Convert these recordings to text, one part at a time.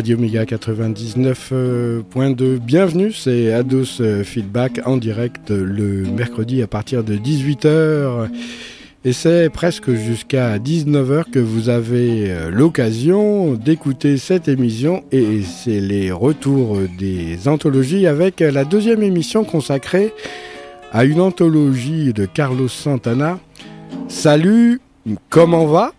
Radio Méga 99.2. Bienvenue, c'est Ados Feedback en direct le mercredi à partir de 18h. Et c'est presque jusqu'à 19h que vous avez euh, l'occasion d'écouter cette émission et c'est les retours des anthologies avec la deuxième émission consacrée à une anthologie de Carlos Santana. Salut, comment va?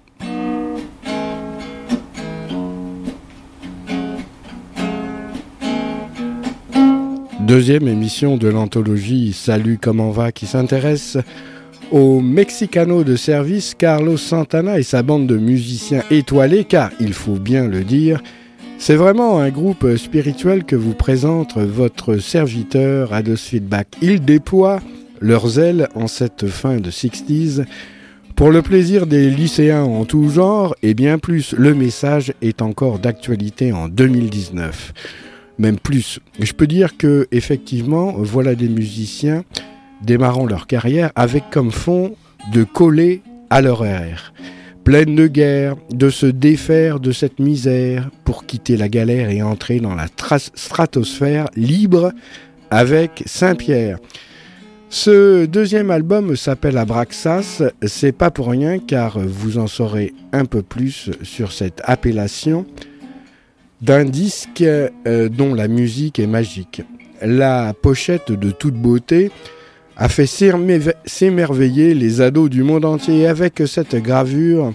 Deuxième émission de l'anthologie Salut, comment va qui s'intéresse au Mexicano de service Carlos Santana et sa bande de musiciens étoilés, car il faut bien le dire, c'est vraiment un groupe spirituel que vous présente votre serviteur Ados Feedback. Ils déploient leurs ailes en cette fin de 60s pour le plaisir des lycéens en tout genre et bien plus, le message est encore d'actualité en 2019. Même plus. Je peux dire que effectivement, voilà des musiciens démarrant leur carrière avec comme fond de coller à leur ère, pleine de guerre, de se défaire de cette misère pour quitter la galère et entrer dans la stratosphère libre avec Saint-Pierre. Ce deuxième album s'appelle Abraxas, c'est pas pour rien car vous en saurez un peu plus sur cette appellation d'un disque euh, dont la musique est magique. La pochette de toute beauté a fait s'émerveiller les ados du monde entier avec cette gravure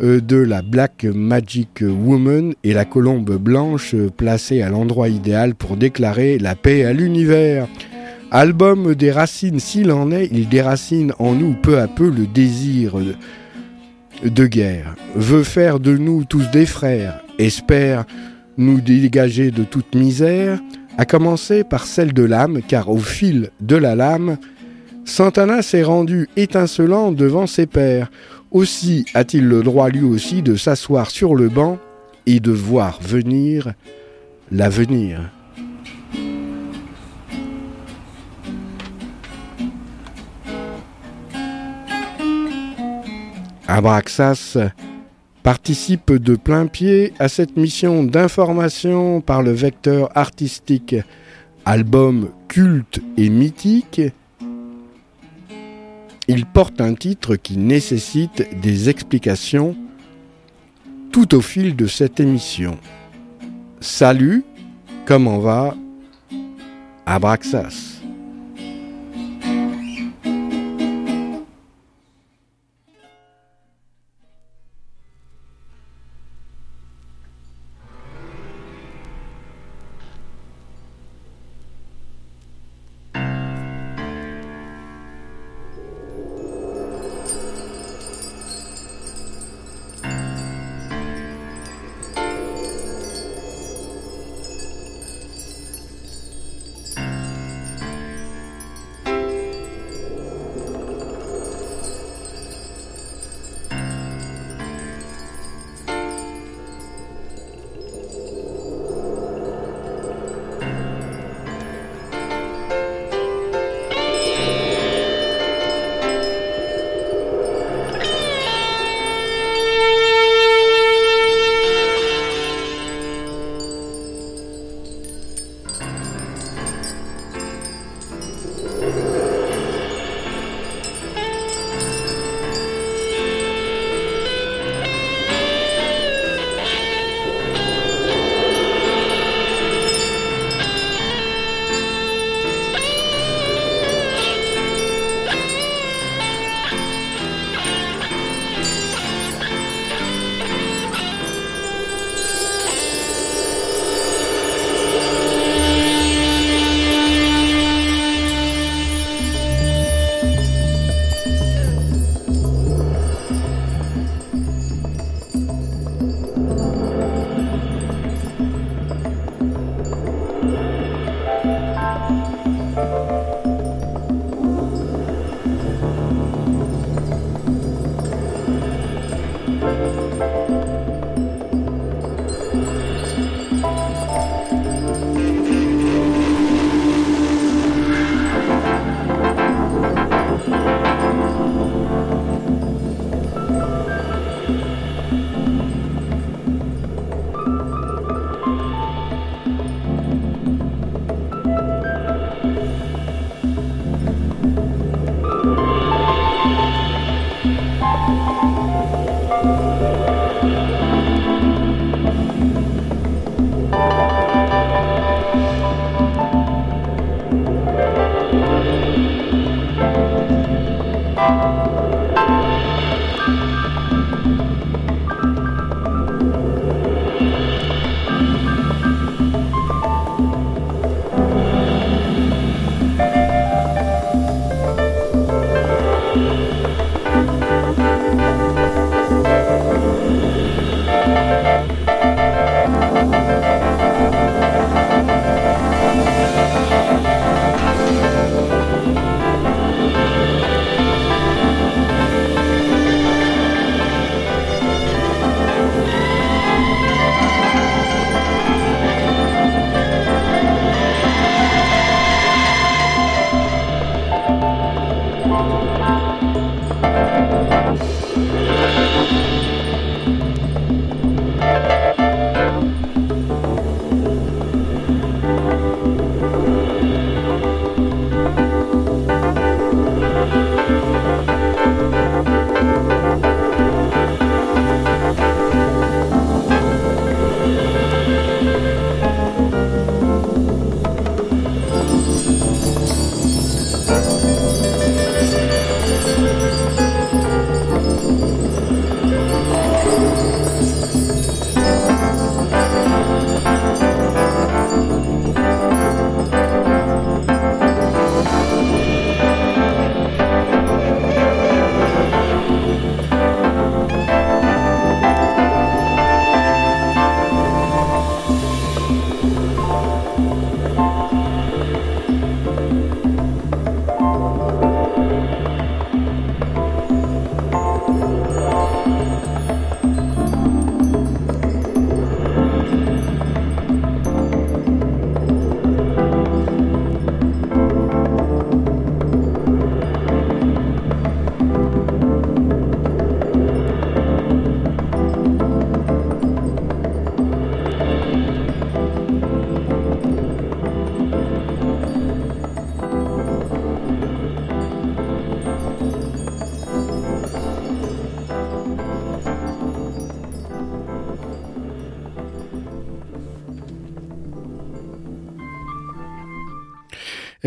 euh, de la Black Magic Woman et la colombe blanche placée à l'endroit idéal pour déclarer la paix à l'univers. Album des racines, s'il en est, il déracine en nous peu à peu le désir de guerre, veut faire de nous tous des frères, espère nous dégager de toute misère, à commencer par celle de l'âme, car au fil de la lame, Santana s'est rendu étincelant devant ses pères. Aussi a-t-il le droit lui aussi de s'asseoir sur le banc et de voir venir l'avenir. Abraxas participe de plein pied à cette mission d'information par le vecteur artistique album culte et mythique. Il porte un titre qui nécessite des explications tout au fil de cette émission. Salut, comment va? Abraxas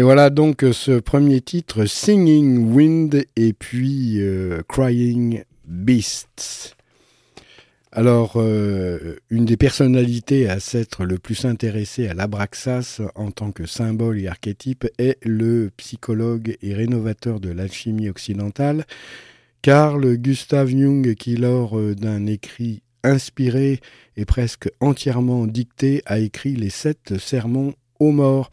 Et voilà donc ce premier titre, Singing Wind et puis euh, Crying Beasts. Alors, euh, une des personnalités à s'être le plus intéressée à l'Abraxas en tant que symbole et archétype est le psychologue et rénovateur de l'alchimie occidentale, Carl Gustav Jung, qui lors euh, d'un écrit inspiré et presque entièrement dicté a écrit les sept sermons aux morts,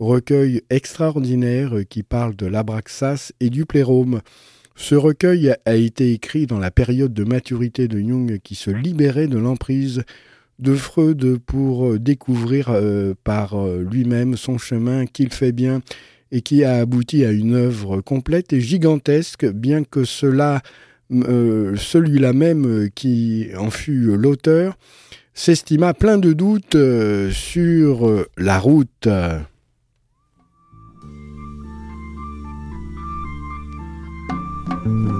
recueil extraordinaire qui parle de l'abraxas et du plérome. Ce recueil a été écrit dans la période de maturité de Jung qui se libérait de l'emprise de Freud pour découvrir euh, par euh, lui-même son chemin qu'il fait bien et qui a abouti à une œuvre complète et gigantesque, bien que cela, euh, celui-là même qui en fut l'auteur, s'estima plein de doutes sur la route. Mm-hmm.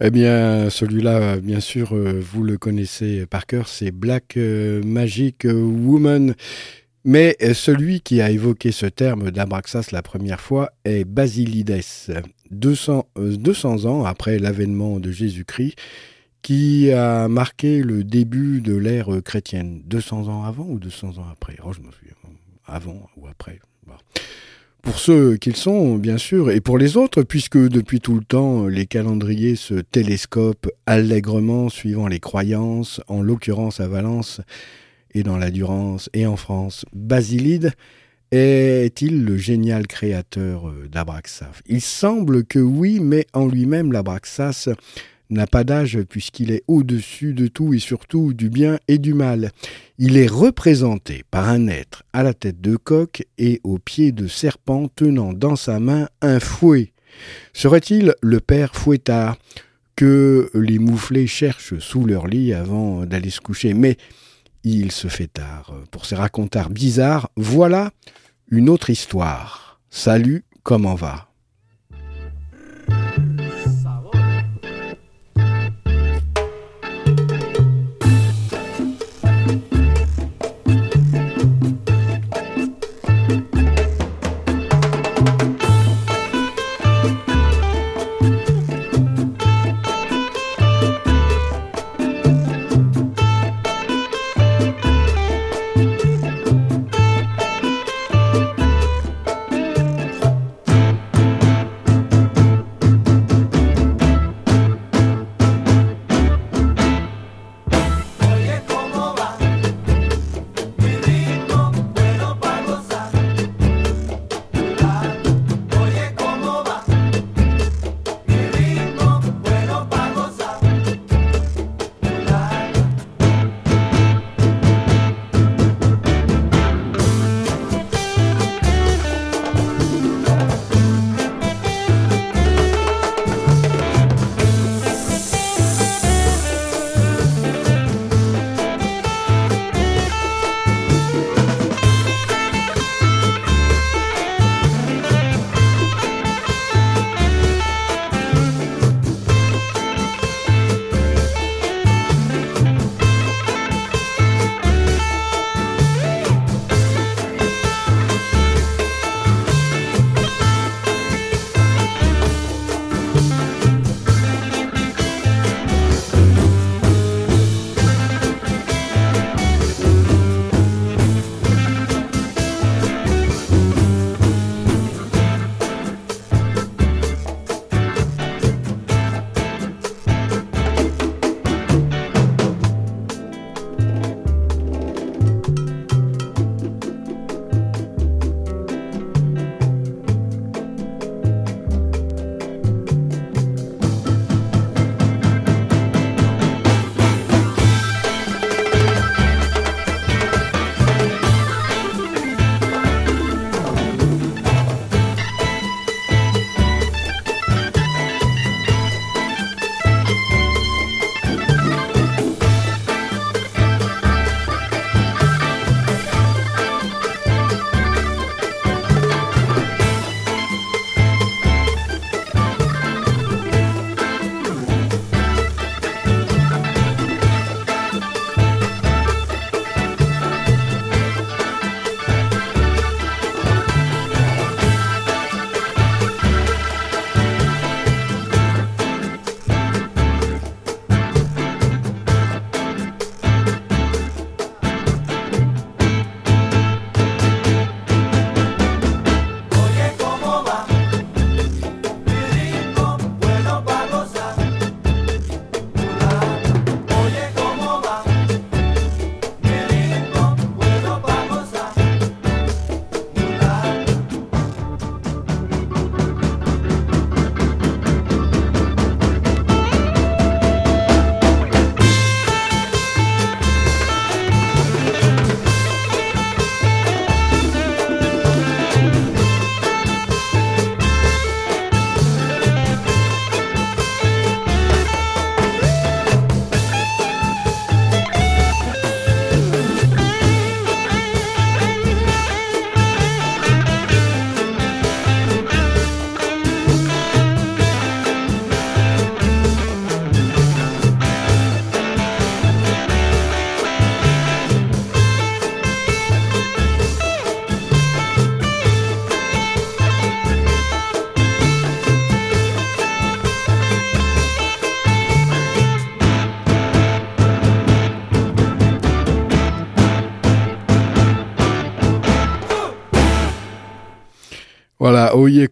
Eh bien, celui-là, bien sûr, euh, vous le connaissez par cœur, c'est Black euh, Magic Woman. Mais euh, celui qui a évoqué ce terme d'Abraxas la première fois est Basilides, 200, 200 ans après l'avènement de Jésus-Christ, qui a marqué le début de l'ère chrétienne. 200 ans avant ou 200 ans après? Oh, Je me souviens. Avant ou après? Pour ceux qu'ils sont, bien sûr, et pour les autres, puisque depuis tout le temps, les calendriers se télescopent allègrement suivant les croyances, en l'occurrence à Valence et dans la Durance et en France. Basilide est-il le génial créateur d'Abraxas? Il semble que oui, mais en lui-même, l'Abraxas n'a pas d'âge puisqu'il est au-dessus de tout et surtout du bien et du mal. Il est représenté par un être à la tête de coq et aux pieds de serpent tenant dans sa main un fouet. Serait-il le père fouettard que les mouflés cherchent sous leur lit avant d'aller se coucher? Mais il se fait tard. Pour ces racontards bizarres, voilà une autre histoire. Salut, comment va?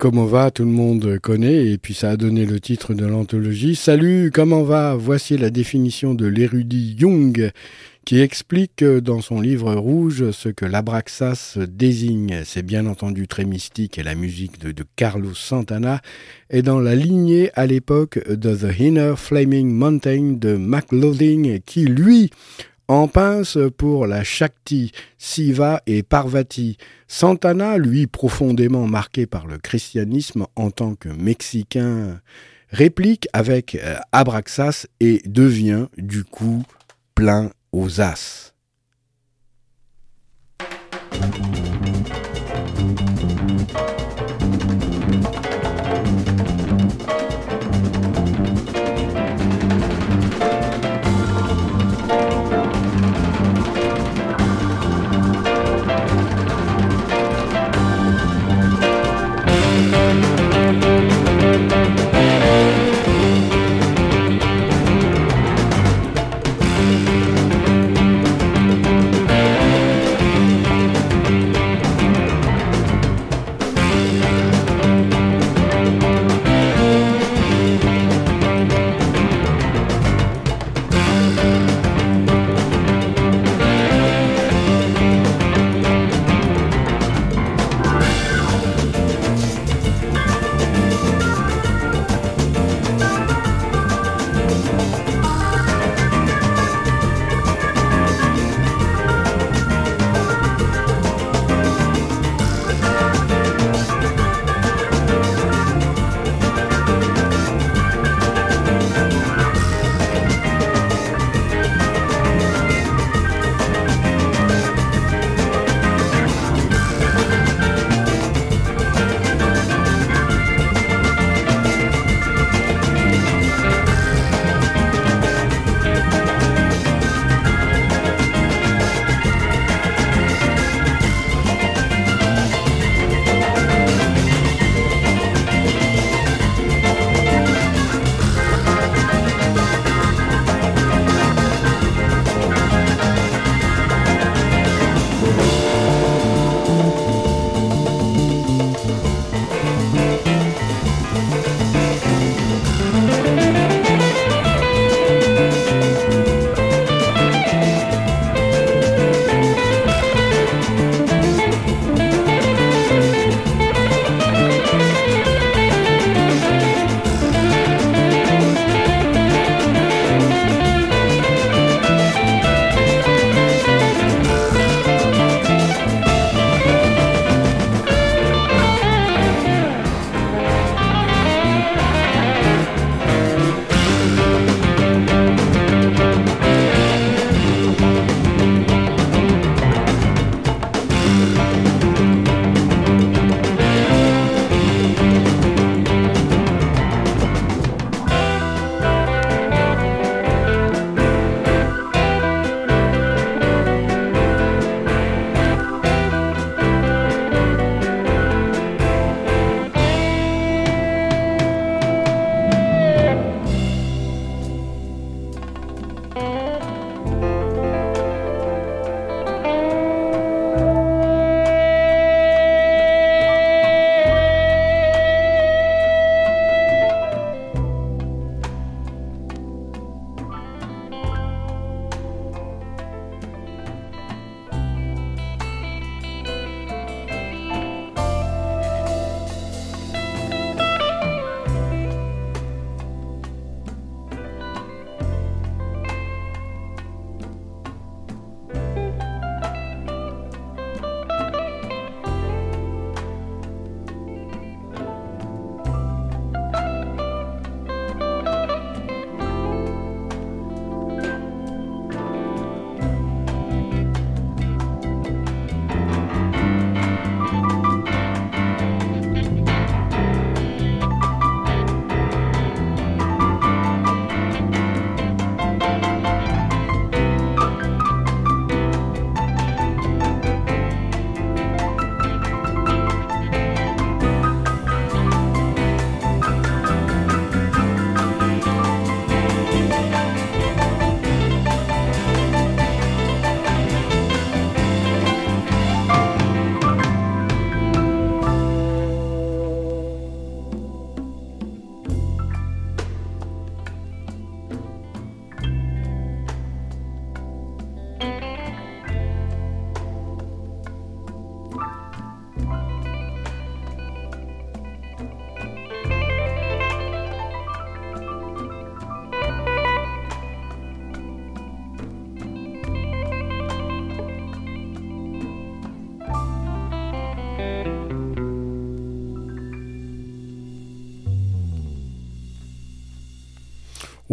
Comment va Tout le monde connaît, et puis ça a donné le titre de l'anthologie. Salut, comment va? Voici la définition de l'érudit Jung, qui explique dans son livre rouge ce que l'abraxas désigne. C'est bien entendu très mystique, et la musique de, de Carlos Santana est dans la lignée à l'époque de The Inner Flaming Mountain de McLaughlin, qui, lui, en pince pour la Shakti, Siva et Parvati. Santana, lui profondément marqué par le christianisme en tant que Mexicain, réplique avec euh, Abraxas et devient du coup plein aux as.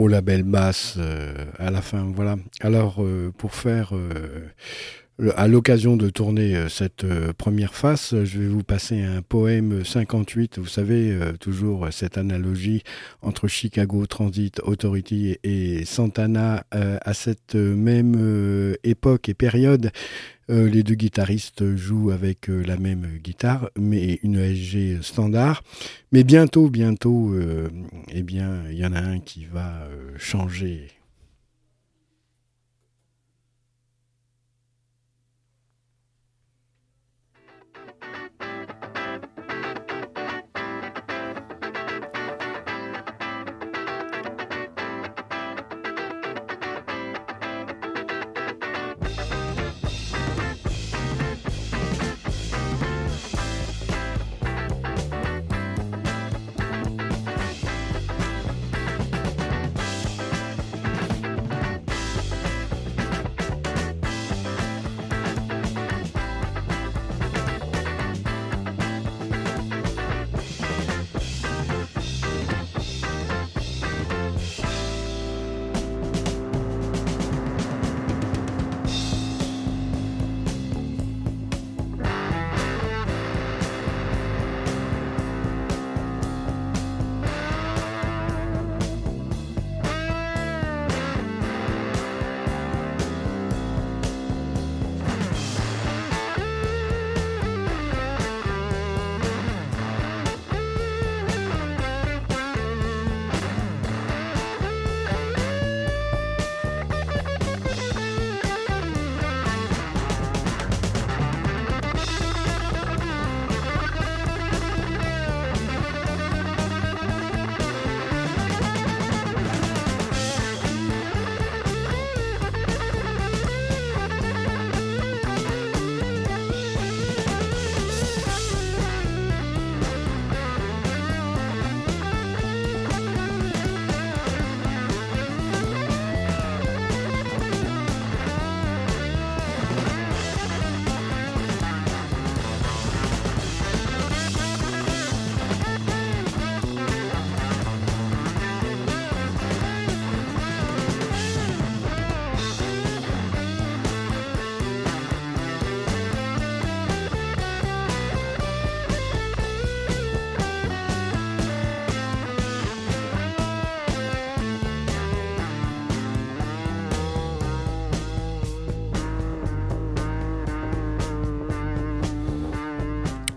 Au label basse à la fin. Voilà. Alors, pour faire à l'occasion de tourner euh, cette euh, première face, je vais vous passer un poème 58. Vous savez, euh, toujours cette analogie entre Chicago Transit Authority et Santana à cette même époque et période. Les deux guitaristes jouent avec la même guitare, mais une SG standard. Mais bientôt, bientôt, eh bien, il y en a un qui va changer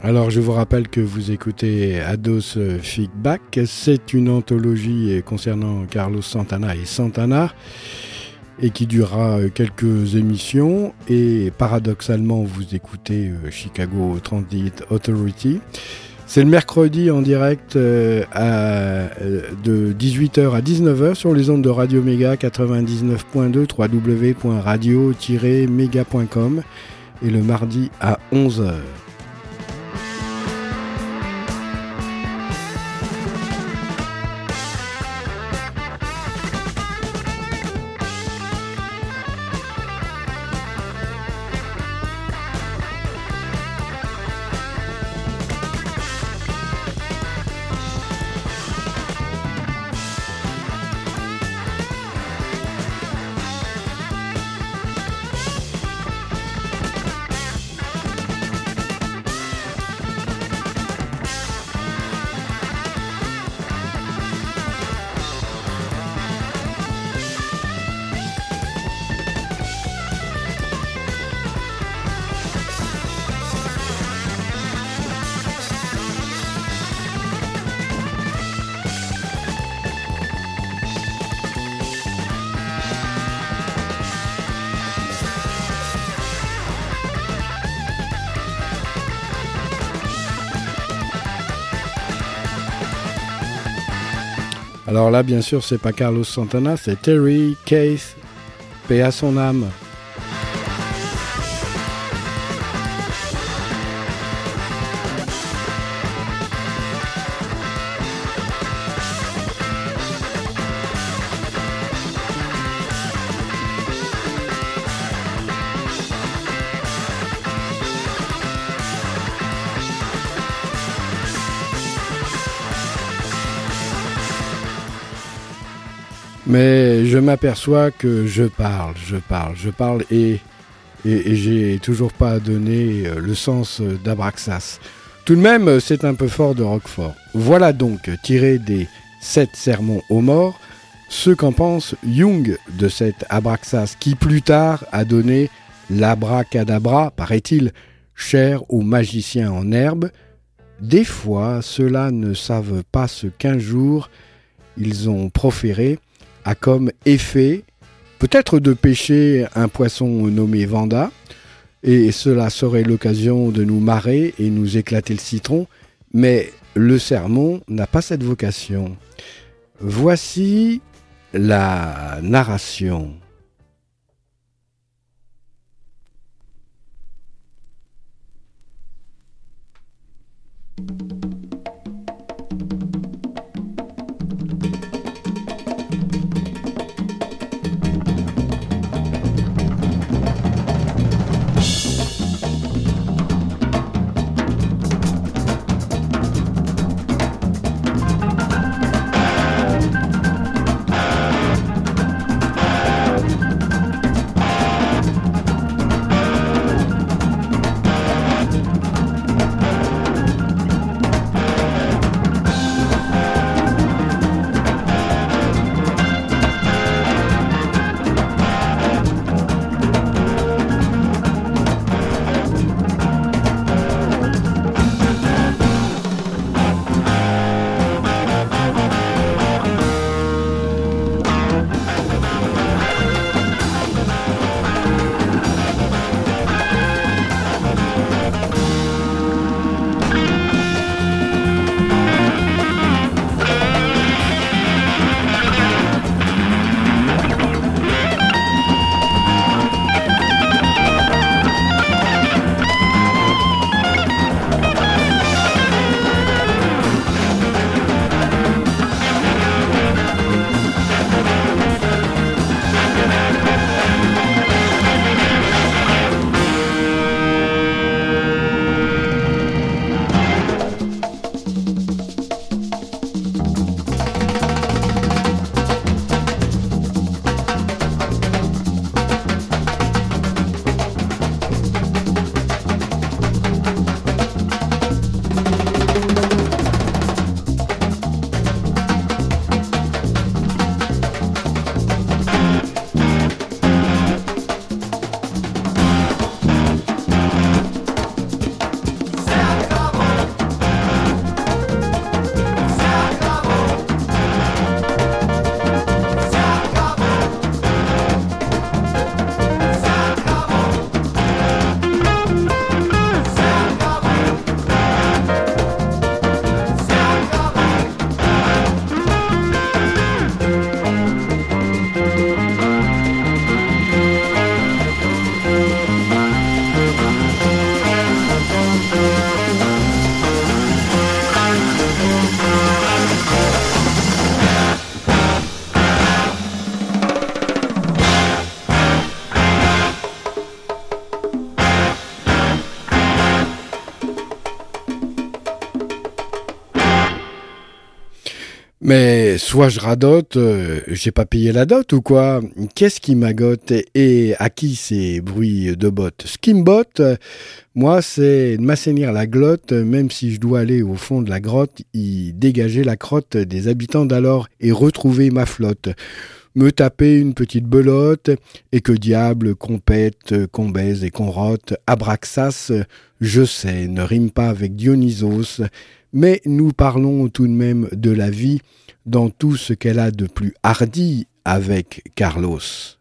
Alors je vous rappelle que vous écoutez Ados Feedback. C'est une anthologie concernant Carlos Santana et Santana et qui durera quelques émissions. Et paradoxalement, vous écoutez euh, Chicago Transit Authority. C'est le mercredi en direct euh, euh, de 18h à 19h sur les ondes de Radio Méga 99.2 www.radio-méga.com et le mardi à 11h. Alors là, bien sûr, c'est pas Carlos Santana, c'est Terry Case, paix à son âme. Je m'aperçois que je parle, je parle, je parle et, et, j'ai toujours pas donné euh, le sens d'Abraxas. Tout de même, c'est un peu fort de Roquefort. Voilà donc, tiré des sept sermons aux morts, ce qu'en pense Jung de cet Abraxas qui plus tard a donné l'abracadabra, paraît-il, cher aux magiciens en herbe. Des fois, ceux-là ne savent pas ce qu'un jour ils ont proféré a comme effet peut-être de pêcher un poisson nommé Vanda, et cela serait l'occasion de nous marrer et nous éclater le citron, mais le sermon n'a pas cette vocation. Voici la narration. Soit je radote, euh, j'ai pas payé la dot ou quoi. Qu'est-ce qui m'agote et à qui ces bruits de bottes? Ce qui me botte, moi, c'est de m'assainir la glotte, même si je dois aller au fond de la grotte, y dégager la crotte des habitants d'alors et retrouver ma flotte. Me taper une petite belote, et que diable qu'on pète, qu'on baise et qu'on rote, Abraxas, je sais, ne rime pas avec Dionysos, mais nous parlons tout de même de la vie dans tout ce qu'elle a de plus hardi avec Carlos.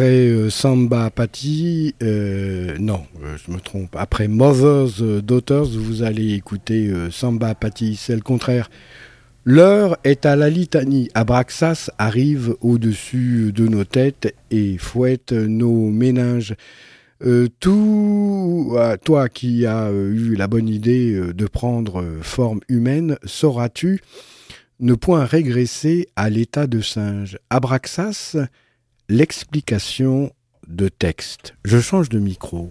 Après euh, Samba Patti, euh, non, euh, je me trompe, après Mothers Daughters, vous allez écouter Samba Patti, c'est le contraire. L'heure est à la litanie. Abraxas arrive au-dessus de nos têtes et fouette nos méninges. tout, toi qui as eu la bonne idée de prendre forme humaine, sauras-tu ne point régresser à l'état de singe? Abraxas l'explication de texte. Je change de micro.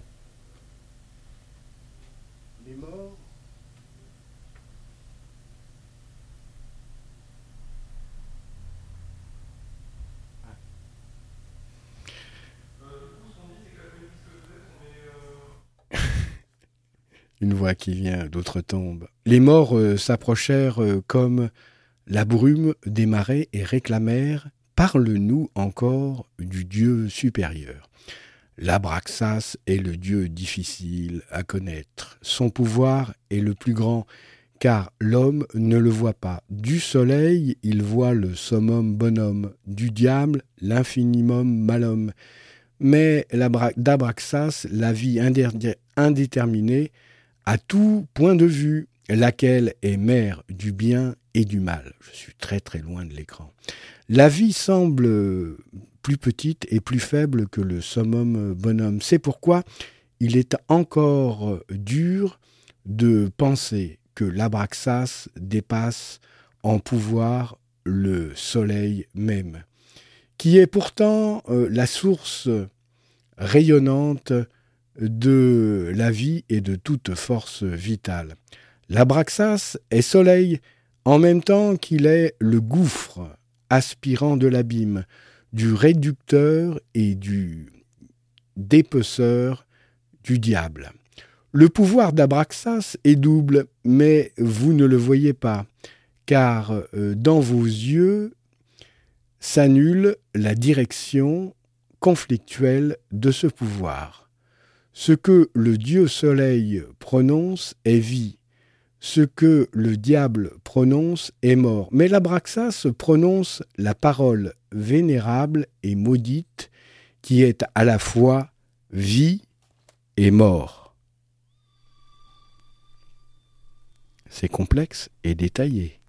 Les morts Une voix qui vient d'autres tombes. Les morts euh, s'approchèrent euh, comme la brume des marais et réclamèrent Parle-nous encore du Dieu supérieur. L'Abraxas est le Dieu difficile à connaître. Son pouvoir est le plus grand, car l'homme ne le voit pas. Du soleil, il voit le summum bonhomme, du diable, l'infinimum malhomme. Mais d'Abraxas, la vie indéterminée, à tout point de vue, laquelle est mère du bien et du mal. Je suis très très loin de l'écran. La vie semble plus petite et plus faible que le summum bonhomme. C'est pourquoi il est encore dur de penser que l'Abraxas dépasse en pouvoir le soleil même, qui est pourtant euh, la source rayonnante de la vie et de toute force vitale. L'Abraxas est soleil en même temps qu'il est le gouffre aspirant de l'abîme, du réducteur et du dépeceur du diable. Le pouvoir d'Abraxas est double, mais vous ne le voyez pas, car euh, dans vos yeux s'annule la direction conflictuelle de ce pouvoir. Ce que le Dieu Soleil prononce est vie, ce que le diable prononce est mort. Mais l'Abraxas prononce la parole vénérable et maudite qui est à la fois vie et mort. C'est complexe et détaillé.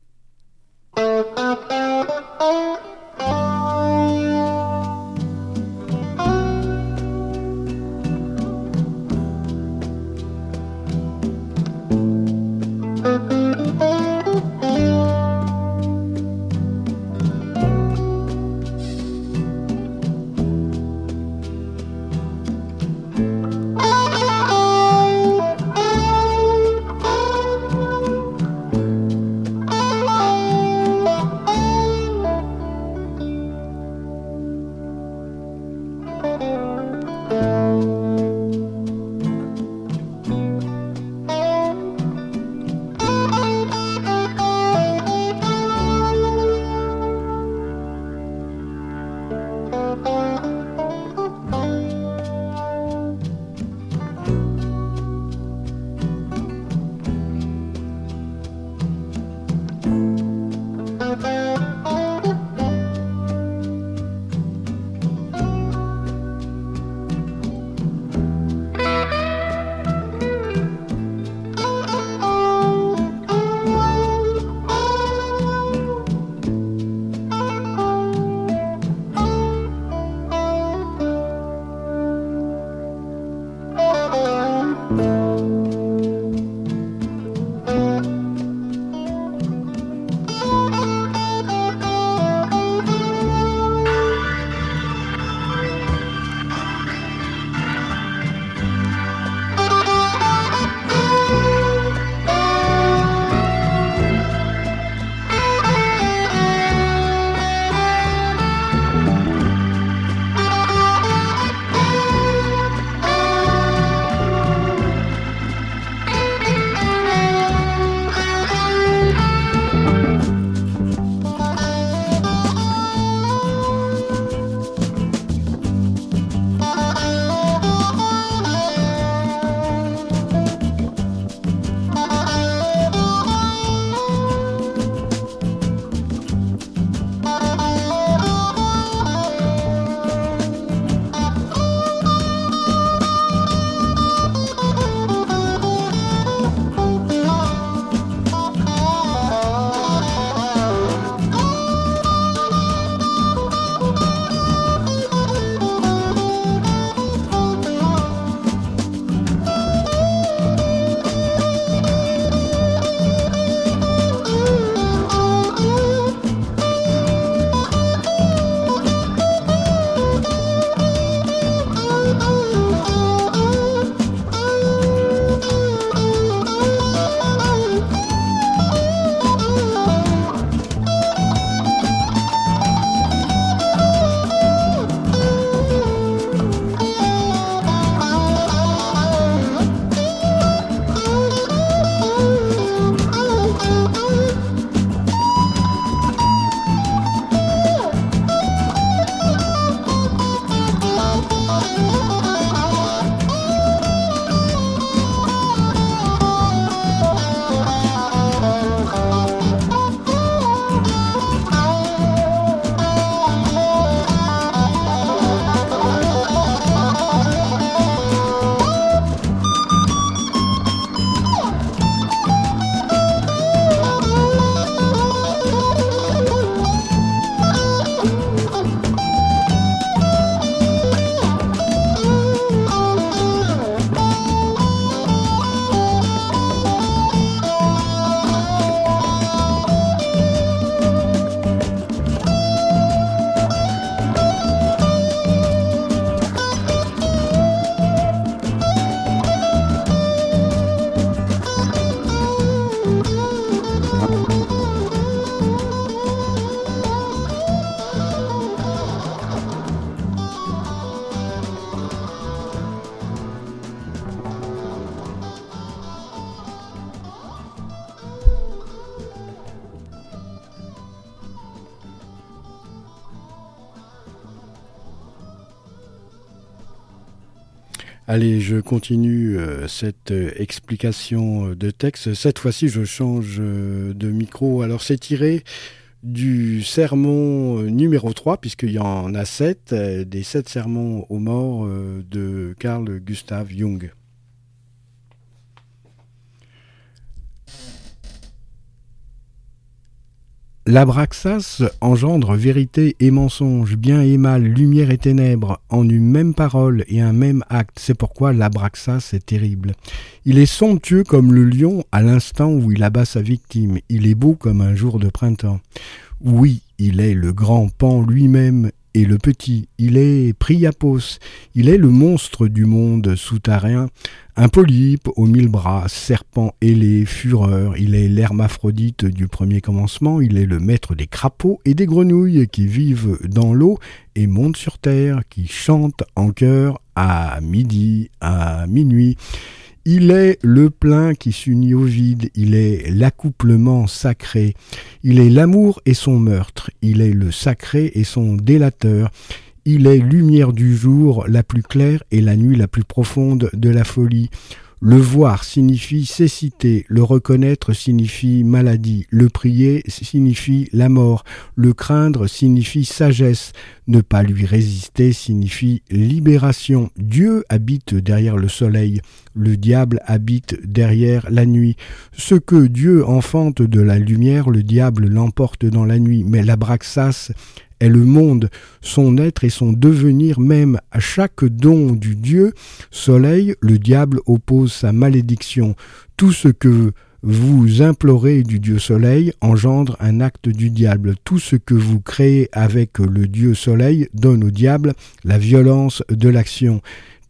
Allez, je continue euh, cette euh, explication de texte. Cette fois-ci, je change euh, de micro. Alors, c'est tiré du sermon numéro 3, puisqu'il y en a sept, des sept sermons aux morts de Carl Gustav Jung. L'abraxas engendre vérité et mensonge, bien et mal, lumière et ténèbres, en une même parole et un même acte. C'est pourquoi l'abraxas est terrible. Il est somptueux comme le lion à l'instant où il abat sa victime. Il est beau comme un jour de printemps. Oui, il est le grand pan lui-même et le petit, il est Priapos, il est le monstre du monde souterrain, un polype aux mille bras, serpent ailé, fureur, il est l'hermaphrodite du premier commencement, il est le maître des crapauds et des grenouilles qui vivent dans l'eau et montent sur terre, qui chantent en chœur à midi, à minuit. Il est le plein qui s'unit au vide, il est l'accouplement sacré, il est l'amour et son meurtre, il est le sacré et son délateur, il est lumière du jour la plus claire et la nuit la plus profonde de la folie. Le voir signifie cécité, le reconnaître signifie maladie, le prier signifie la mort, le craindre signifie sagesse, ne pas lui résister signifie libération. Dieu habite derrière le soleil, le diable habite derrière la nuit. Ce que Dieu enfante de la lumière, le diable l'emporte dans la nuit, mais l'abraxas est le monde, son être et son devenir même. À chaque don du Dieu, soleil, le diable oppose sa malédiction. Tout ce que vous implorez du Dieu Soleil engendre un acte du diable. Tout ce que vous créez avec le Dieu Soleil donne au diable la violence de l'action.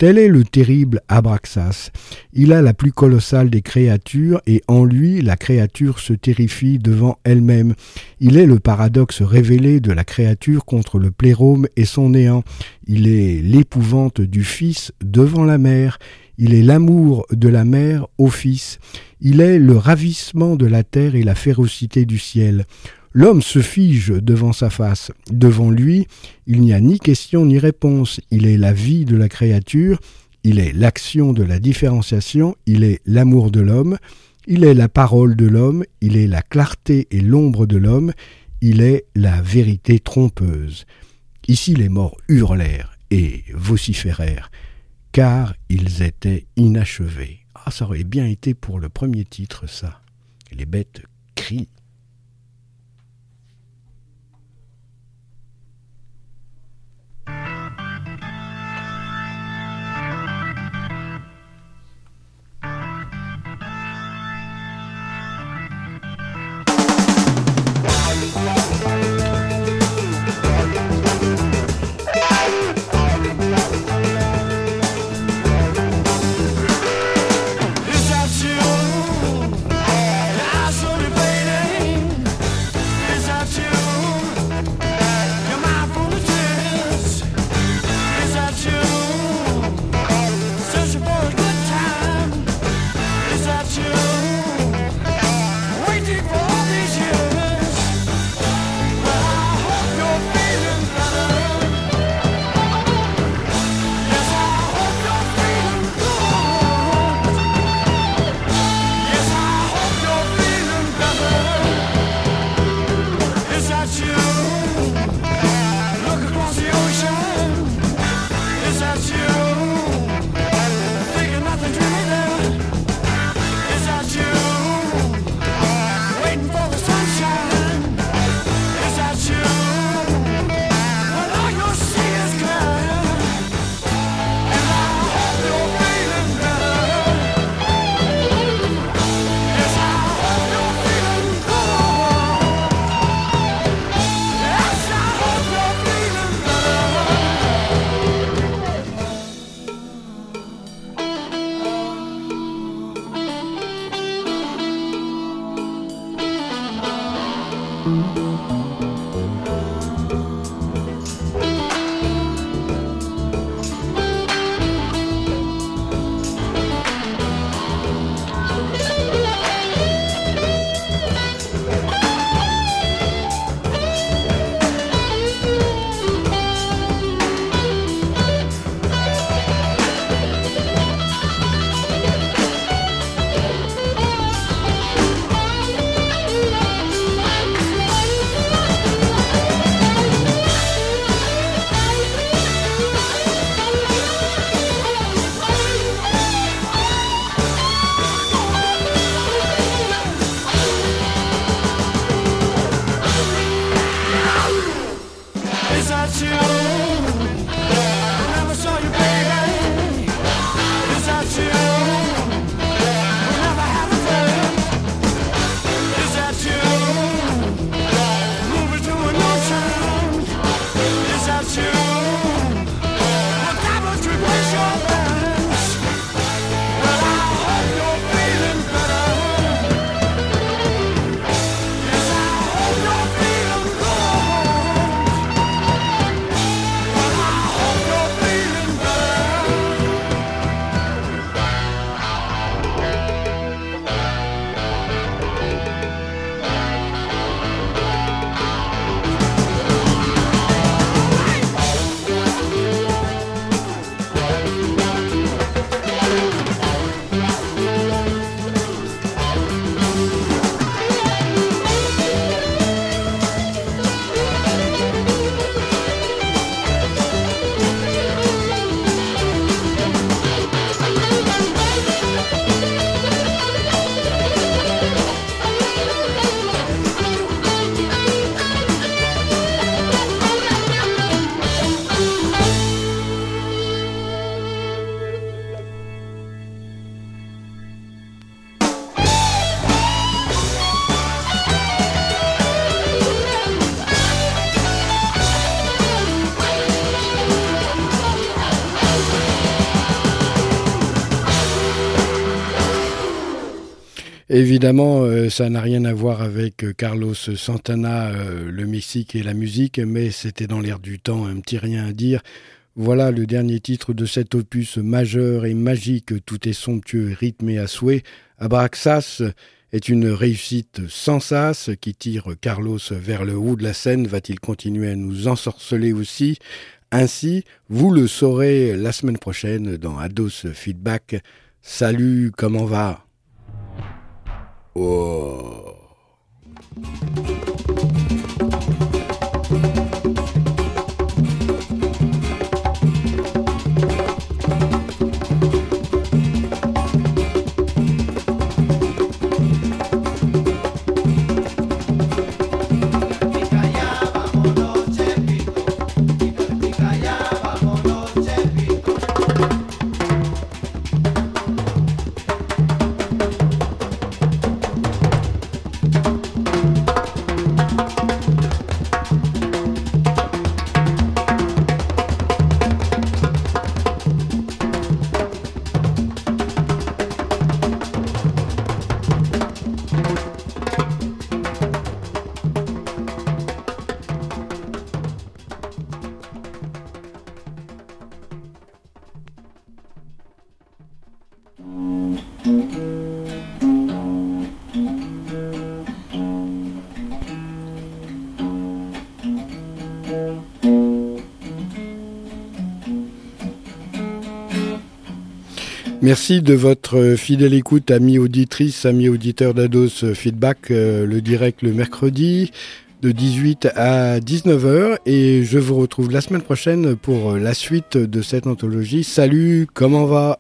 Tel est le terrible Abraxas. Il a la plus colossale des créatures et en lui la créature se terrifie devant elle-même. Il est le paradoxe révélé de la créature contre le plérome et son néant. Il est l'épouvante du Fils devant la mère. Il est l'amour de la mère au Fils. Il est le ravissement de la terre et la férocité du ciel. L'homme se fige devant sa face. Devant lui, il n'y a ni question ni réponse. Il est la vie de la créature, il est l'action de la différenciation, il est l'amour de l'homme, il est la parole de l'homme, il est la clarté et l'ombre de l'homme, il est la vérité trompeuse. Ici les morts hurlèrent et vociférèrent, car ils étaient inachevés. Ah, ça aurait bien été pour le premier titre, ça. Les bêtes crient. Évidemment, euh, ça n'a rien à voir avec euh, Carlos Santana, euh, le Mexique et la musique, mais c'était dans l'air du temps, un petit rien à dire. Voilà le dernier titre de cet opus majeur et magique, tout est somptueux, rythmé à souhait. Abraxas est une réussite sans sas qui tire Carlos vers le haut de la scène. Va-t-il continuer à nous ensorceler aussi? Ainsi, vous le saurez la semaine prochaine dans Ados Feedback. Salut, comment va? Oh. Merci de votre fidèle écoute, amis auditrices, amis auditeurs d'Ados Feedback, euh, le direct le mercredi de 18 à 19h et je vous retrouve la semaine prochaine pour la suite de cette anthologie. Salut, comment va?